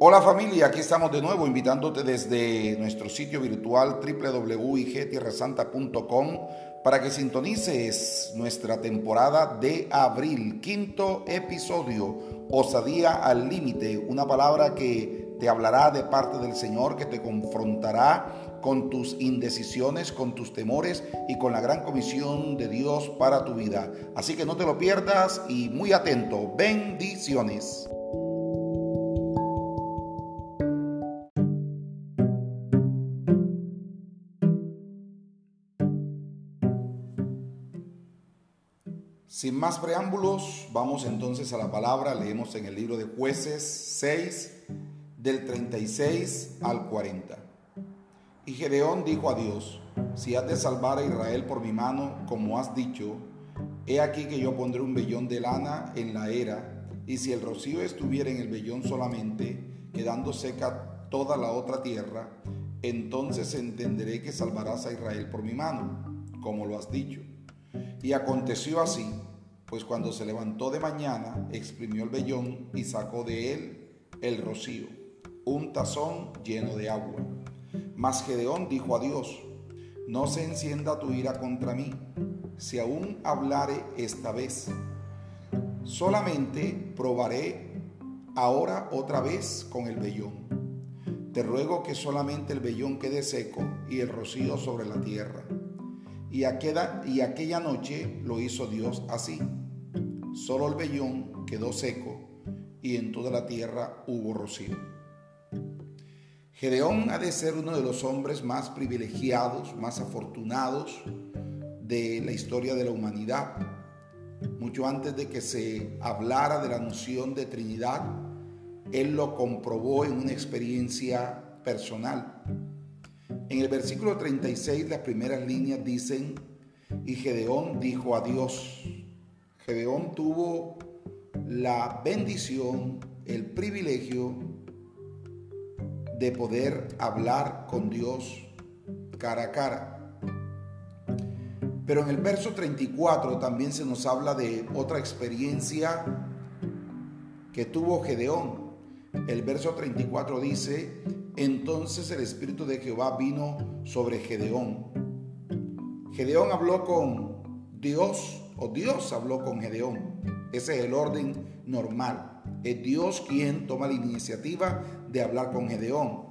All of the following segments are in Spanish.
Hola familia, aquí estamos de nuevo invitándote desde nuestro sitio virtual www.igtierrasanta.com para que sintonices nuestra temporada de abril, quinto episodio, Osadía al límite, una palabra que te hablará de parte del Señor, que te confrontará con tus indecisiones, con tus temores y con la gran comisión de Dios para tu vida. Así que no te lo pierdas y muy atento. Bendiciones. Sin más preámbulos, vamos entonces a la palabra. Leemos en el libro de jueces 6, del 36 al 40. Y Gedeón dijo a Dios, si has de salvar a Israel por mi mano, como has dicho, he aquí que yo pondré un vellón de lana en la era, y si el rocío estuviera en el vellón solamente, quedando seca toda la otra tierra, entonces entenderé que salvarás a Israel por mi mano, como lo has dicho. Y aconteció así, pues cuando se levantó de mañana, exprimió el vellón y sacó de él el rocío, un tazón lleno de agua. Mas Gedeón dijo a Dios, no se encienda tu ira contra mí, si aún hablare esta vez. Solamente probaré ahora otra vez con el vellón. Te ruego que solamente el vellón quede seco y el rocío sobre la tierra. Y aquella, y aquella noche lo hizo Dios así. Solo el vellón quedó seco y en toda la tierra hubo rocío. Gedeón ha de ser uno de los hombres más privilegiados, más afortunados de la historia de la humanidad. Mucho antes de que se hablara de la noción de Trinidad, él lo comprobó en una experiencia personal. En el versículo 36 las primeras líneas dicen, y Gedeón dijo a Dios, Gedeón tuvo la bendición, el privilegio de poder hablar con Dios cara a cara. Pero en el verso 34 también se nos habla de otra experiencia que tuvo Gedeón. El verso 34 dice, entonces el Espíritu de Jehová vino sobre Gedeón. Gedeón habló con Dios, o Dios habló con Gedeón. Ese es el orden normal. Es Dios quien toma la iniciativa de hablar con Gedeón.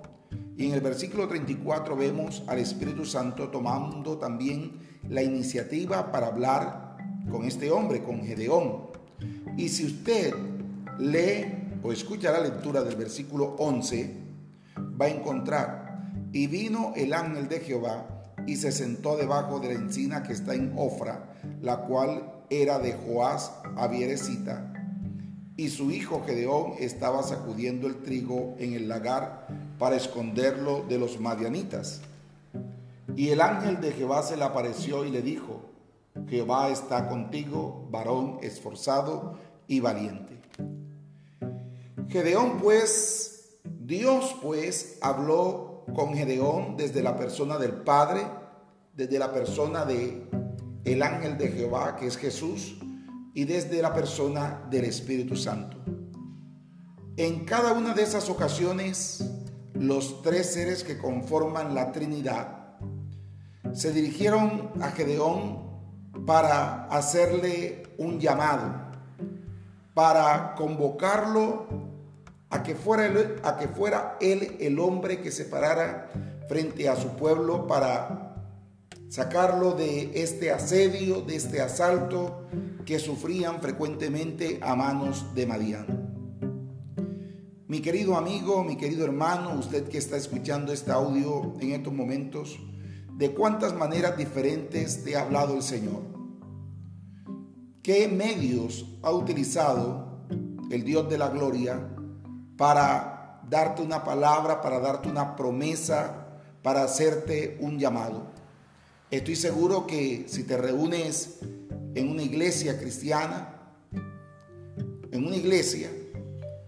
Y en el versículo 34 vemos al Espíritu Santo tomando también la iniciativa para hablar con este hombre, con Gedeón. Y si usted lee o escucha la lectura del versículo 11, va a encontrar. Y vino el ángel de Jehová y se sentó debajo de la encina que está en Ofra, la cual era de Joás Avierecita. Y su hijo Gedeón estaba sacudiendo el trigo en el lagar para esconderlo de los madianitas. Y el ángel de Jehová se le apareció y le dijo, Jehová está contigo, varón esforzado y valiente. Gedeón pues Dios pues habló con Gedeón desde la persona del Padre, desde la persona de el ángel de Jehová, que es Jesús, y desde la persona del Espíritu Santo. En cada una de esas ocasiones, los tres seres que conforman la Trinidad se dirigieron a Gedeón para hacerle un llamado, para convocarlo a que fuera él, a que fuera él el hombre que se parara frente a su pueblo para sacarlo de este asedio, de este asalto que sufrían frecuentemente a manos de Madián. Mi querido amigo, mi querido hermano, usted que está escuchando este audio en estos momentos, ¿de cuántas maneras diferentes te ha hablado el Señor? ¿Qué medios ha utilizado el Dios de la gloria para darte una palabra, para darte una promesa, para hacerte un llamado. Estoy seguro que si te reúnes en una iglesia cristiana, en una iglesia,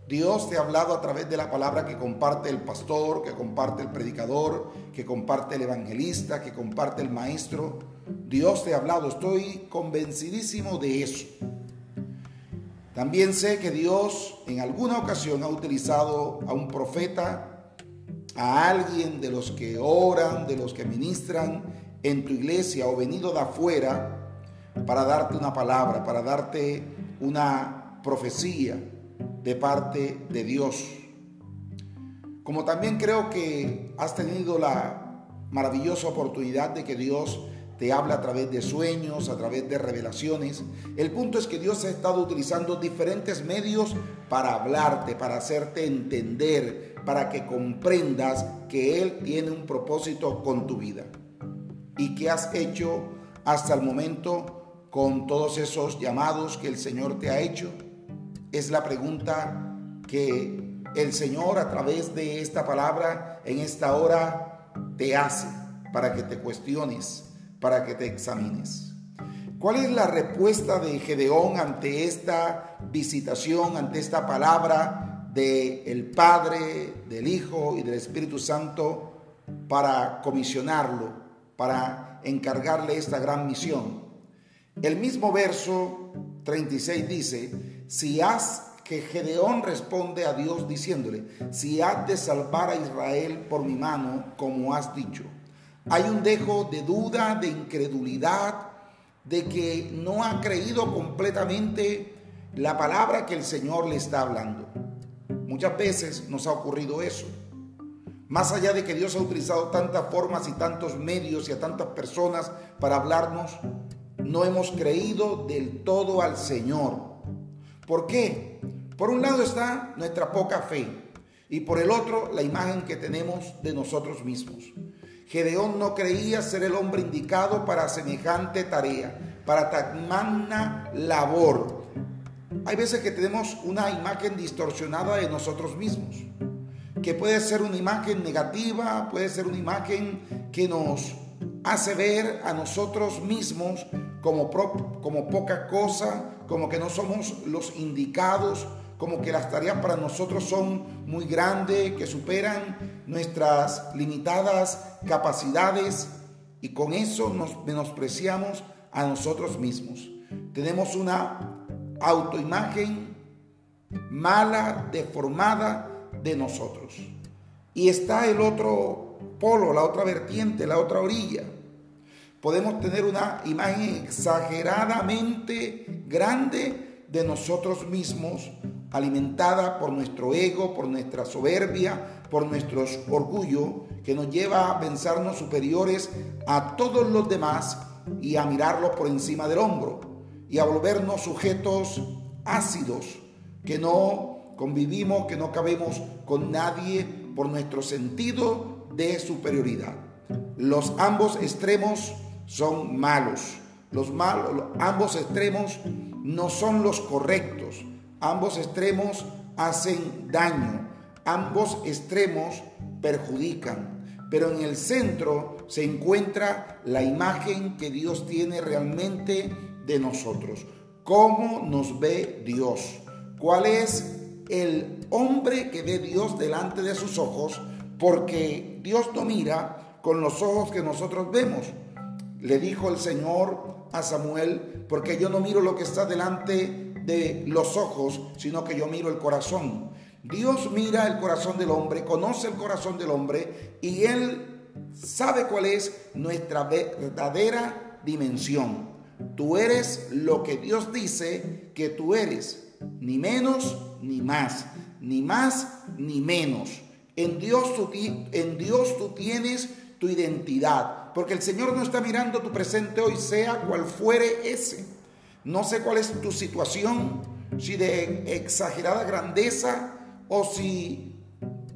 Dios te ha hablado a través de la palabra que comparte el pastor, que comparte el predicador, que comparte el evangelista, que comparte el maestro. Dios te ha hablado, estoy convencidísimo de eso. También sé que Dios en alguna ocasión ha utilizado a un profeta, a alguien de los que oran, de los que ministran en tu iglesia o venido de afuera para darte una palabra, para darte una profecía de parte de Dios. Como también creo que has tenido la maravillosa oportunidad de que Dios te habla a través de sueños, a través de revelaciones. El punto es que Dios ha estado utilizando diferentes medios para hablarte, para hacerte entender, para que comprendas que Él tiene un propósito con tu vida. ¿Y qué has hecho hasta el momento con todos esos llamados que el Señor te ha hecho? Es la pregunta que el Señor a través de esta palabra en esta hora te hace para que te cuestiones para que te examines. ¿Cuál es la respuesta de Gedeón ante esta visitación, ante esta palabra del el Padre, del Hijo y del Espíritu Santo para comisionarlo, para encargarle esta gran misión? El mismo verso 36 dice, si has que Gedeón responde a Dios diciéndole, si has de salvar a Israel por mi mano, como has dicho. Hay un dejo de duda, de incredulidad, de que no ha creído completamente la palabra que el Señor le está hablando. Muchas veces nos ha ocurrido eso. Más allá de que Dios ha utilizado tantas formas y tantos medios y a tantas personas para hablarnos, no hemos creído del todo al Señor. ¿Por qué? Por un lado está nuestra poca fe y por el otro la imagen que tenemos de nosotros mismos. Gedeón no creía ser el hombre indicado para semejante tarea, para tan magna labor. Hay veces que tenemos una imagen distorsionada de nosotros mismos, que puede ser una imagen negativa, puede ser una imagen que nos hace ver a nosotros mismos como, como poca cosa, como que no somos los indicados, como que las tareas para nosotros son muy grandes, que superan nuestras limitadas capacidades y con eso nos menospreciamos a nosotros mismos. Tenemos una autoimagen mala, deformada de nosotros. Y está el otro polo, la otra vertiente, la otra orilla. Podemos tener una imagen exageradamente grande de nosotros mismos alimentada por nuestro ego, por nuestra soberbia, por nuestro orgullo, que nos lleva a pensarnos superiores a todos los demás y a mirarlos por encima del hombro y a volvernos sujetos ácidos, que no convivimos, que no cabemos con nadie por nuestro sentido de superioridad. Los ambos extremos son malos. Los malos, ambos extremos no son los correctos. Ambos extremos hacen daño, ambos extremos perjudican, pero en el centro se encuentra la imagen que Dios tiene realmente de nosotros. ¿Cómo nos ve Dios? ¿Cuál es el hombre que ve Dios delante de sus ojos? Porque Dios no mira con los ojos que nosotros vemos. Le dijo el Señor a Samuel, porque yo no miro lo que está delante de los ojos, sino que yo miro el corazón. Dios mira el corazón del hombre, conoce el corazón del hombre y Él sabe cuál es nuestra verdadera dimensión. Tú eres lo que Dios dice que tú eres, ni menos ni más, ni más ni menos. En Dios, tú, en Dios tú tienes tu identidad, porque el Señor no está mirando tu presente hoy, sea cual fuere ese. No sé cuál es tu situación, si de exagerada grandeza o si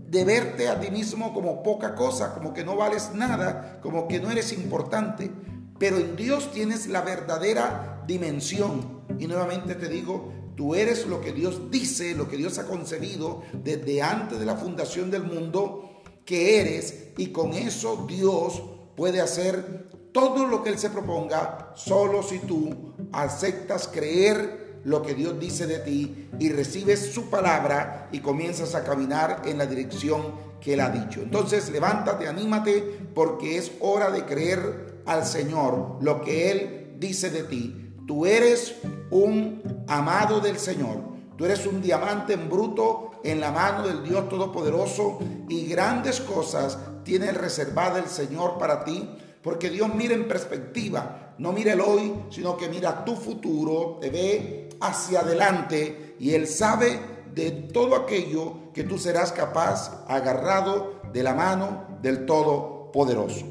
de verte a ti mismo como poca cosa, como que no vales nada, como que no eres importante. Pero en Dios tienes la verdadera dimensión. Y nuevamente te digo, tú eres lo que Dios dice, lo que Dios ha concebido desde antes de la fundación del mundo, que eres. Y con eso Dios puede hacer todo lo que Él se proponga, solo si tú aceptas creer lo que Dios dice de ti y recibes su palabra y comienzas a caminar en la dirección que Él ha dicho. Entonces levántate, anímate, porque es hora de creer al Señor lo que Él dice de ti. Tú eres un amado del Señor. Tú eres un diamante en bruto en la mano del Dios Todopoderoso y grandes cosas tiene reservada el Señor para ti, porque Dios mira en perspectiva, no mira el hoy, sino que mira tu futuro, te ve hacia adelante y Él sabe de todo aquello que tú serás capaz, agarrado de la mano del Todopoderoso.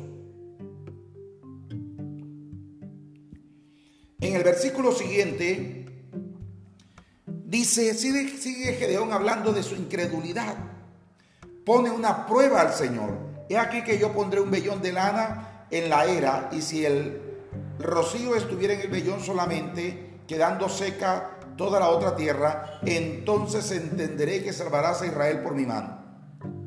En el versículo siguiente dice, sigue, sigue Gedeón hablando de su incredulidad. Pone una prueba al Señor. He aquí que yo pondré un vellón de lana en la era y si el rocío estuviera en el vellón solamente, quedando seca toda la otra tierra, entonces entenderé que salvarás a Israel por mi mano.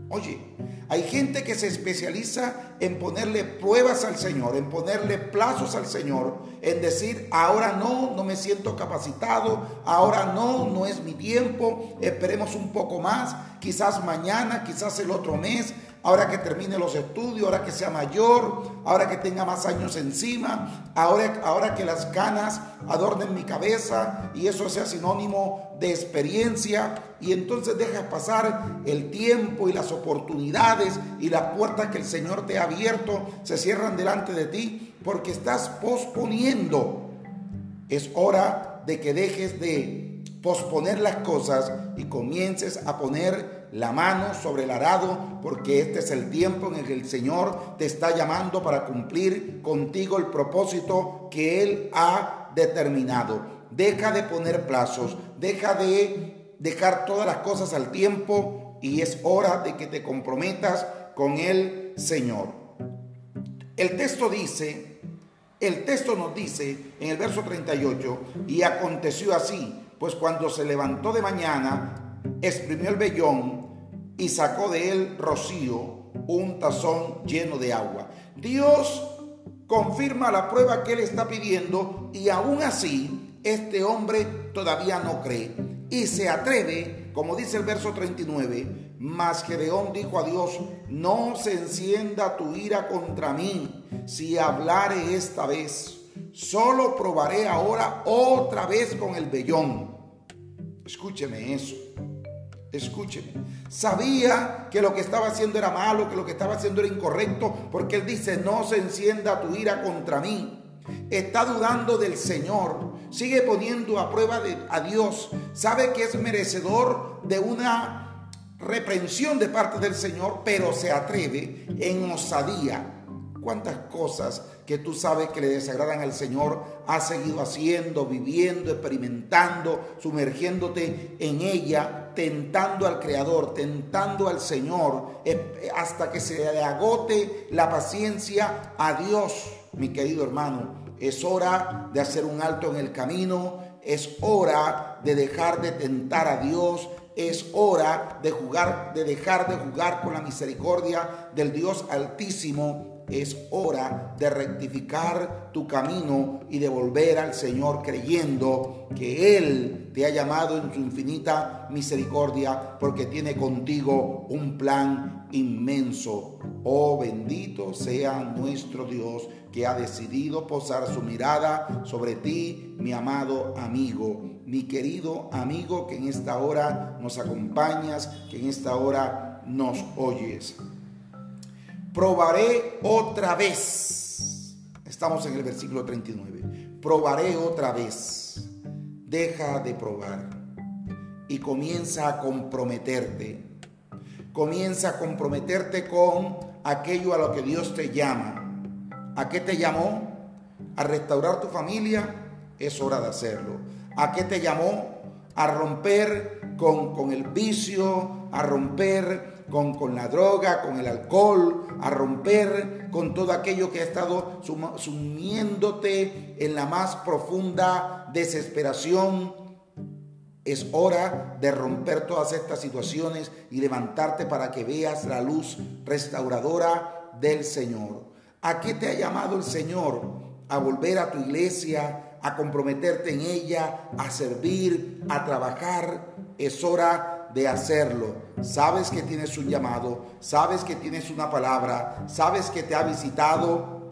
Oye, hay gente que se especializa en ponerle pruebas al Señor, en ponerle plazos al Señor, en decir, ahora no, no me siento capacitado, ahora no, no es mi tiempo, esperemos un poco más, quizás mañana, quizás el otro mes, ahora que termine los estudios, ahora que sea mayor, ahora que tenga más años encima, ahora, ahora que las canas adornen mi cabeza y eso sea sinónimo de experiencia. Y entonces dejas pasar el tiempo y las oportunidades y las puertas que el Señor te ha abierto se cierran delante de ti porque estás posponiendo. Es hora de que dejes de posponer las cosas y comiences a poner la mano sobre el arado, porque este es el tiempo en el que el Señor te está llamando para cumplir contigo el propósito que Él ha determinado. Deja de poner plazos, deja de dejar todas las cosas al tiempo y es hora de que te comprometas con el Señor. El texto dice, el texto nos dice en el verso 38, y aconteció así, pues cuando se levantó de mañana, exprimió el vellón y sacó de él rocío, un tazón lleno de agua. Dios confirma la prueba que él está pidiendo y aún así este hombre todavía no cree y se atreve, como dice el verso 39, mas Gedeón dijo a Dios, no se encienda tu ira contra mí si hablare esta vez, solo probaré ahora otra vez con el vellón. Escúcheme eso. Escúcheme. Sabía que lo que estaba haciendo era malo, que lo que estaba haciendo era incorrecto, porque él dice, no se encienda tu ira contra mí. Está dudando del Señor, sigue poniendo a prueba a Dios, sabe que es merecedor de una reprensión de parte del Señor, pero se atreve en osadía. Cuántas cosas que tú sabes que le desagradan al Señor has seguido haciendo, viviendo, experimentando, sumergiéndote en ella, tentando al Creador, tentando al Señor, eh, hasta que se le agote la paciencia a Dios, mi querido hermano. Es hora de hacer un alto en el camino, es hora de dejar de tentar a Dios, es hora de jugar, de dejar de jugar con la misericordia del Dios Altísimo es hora de rectificar tu camino y de volver al Señor creyendo que Él te ha llamado en su infinita misericordia porque tiene contigo un plan inmenso. Oh bendito sea nuestro Dios que ha decidido posar su mirada sobre ti, mi amado amigo, mi querido amigo que en esta hora nos acompañas, que en esta hora nos oyes probaré otra vez. Estamos en el versículo 39. Probaré otra vez. Deja de probar y comienza a comprometerte. Comienza a comprometerte con aquello a lo que Dios te llama. ¿A qué te llamó? ¿A restaurar tu familia? Es hora de hacerlo. ¿A qué te llamó? A romper con, con el vicio, a romper con, la droga, con el alcohol, a romper con todo aquello que ha estado sumiéndote en la más profunda desesperación. Es hora de romper todas estas situaciones y levantarte para que veas la luz restauradora del Señor. ¿A qué te ha llamado el Señor? A volver a tu iglesia, a comprometerte en ella, a servir, a trabajar. Es hora de hacerlo. Sabes que tienes un llamado, sabes que tienes una palabra, sabes que te ha visitado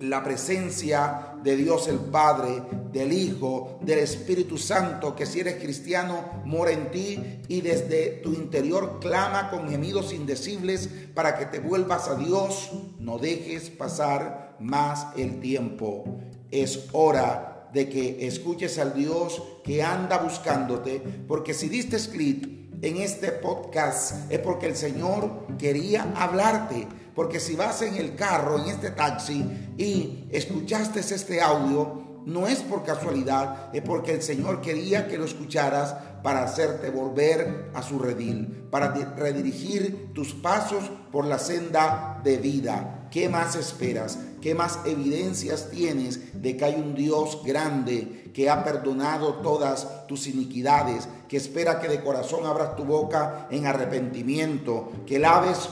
la presencia de Dios el Padre, del Hijo, del Espíritu Santo, que si eres cristiano, mora en ti y desde tu interior clama con gemidos indecibles para que te vuelvas a Dios. No dejes pasar más el tiempo. Es hora de que escuches al Dios que anda buscándote, porque si diste clic en este podcast es porque el Señor quería hablarte. Porque si vas en el carro, en este taxi, y escuchaste este audio, no es por casualidad, es porque el Señor quería que lo escucharas para hacerte volver a su redil, para redirigir tus pasos por la senda de vida. ¿Qué más esperas? ¿Qué más evidencias tienes de que hay un Dios grande que ha perdonado todas tus iniquidades, que espera que de corazón abras tu boca en arrepentimiento, que laves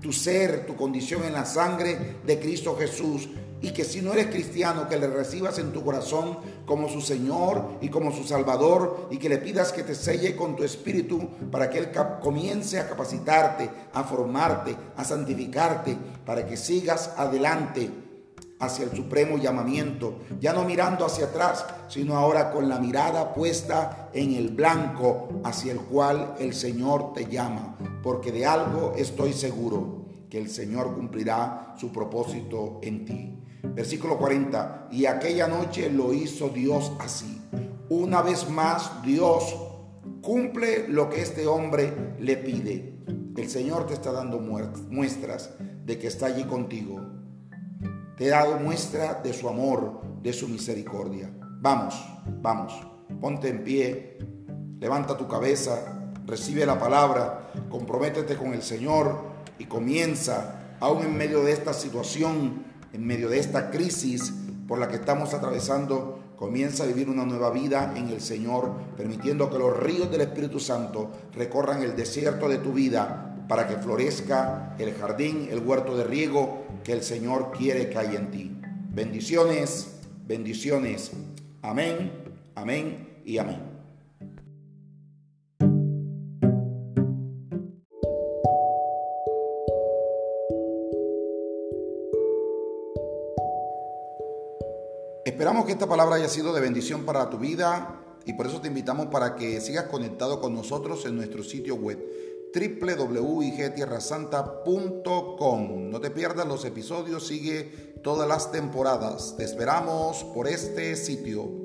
tu ser, tu condición en la sangre de Cristo Jesús y que si no eres cristiano, que le recibas en tu corazón como su Señor y como su Salvador y que le pidas que te selle con tu espíritu para que Él comience a capacitarte, a formarte, a santificarte, para que sigas adelante hacia el supremo llamamiento, ya no mirando hacia atrás, sino ahora con la mirada puesta en el blanco hacia el cual el Señor te llama, porque de algo estoy seguro, que el Señor cumplirá su propósito en ti. Versículo 40, y aquella noche lo hizo Dios así. Una vez más, Dios cumple lo que este hombre le pide. El Señor te está dando muestras de que está allí contigo. Te ha dado muestra de su amor, de su misericordia. Vamos, vamos, ponte en pie, levanta tu cabeza, recibe la palabra, comprométete con el Señor y comienza, aún en medio de esta situación, en medio de esta crisis por la que estamos atravesando, comienza a vivir una nueva vida en el Señor, permitiendo que los ríos del Espíritu Santo recorran el desierto de tu vida para que florezca el jardín, el huerto de riego que el Señor quiere que haya en ti. Bendiciones, bendiciones. Amén, amén y amén. Esperamos que esta palabra haya sido de bendición para tu vida y por eso te invitamos para que sigas conectado con nosotros en nuestro sitio web www.igtierrasanta.com. No te pierdas los episodios, sigue todas las temporadas. Te esperamos por este sitio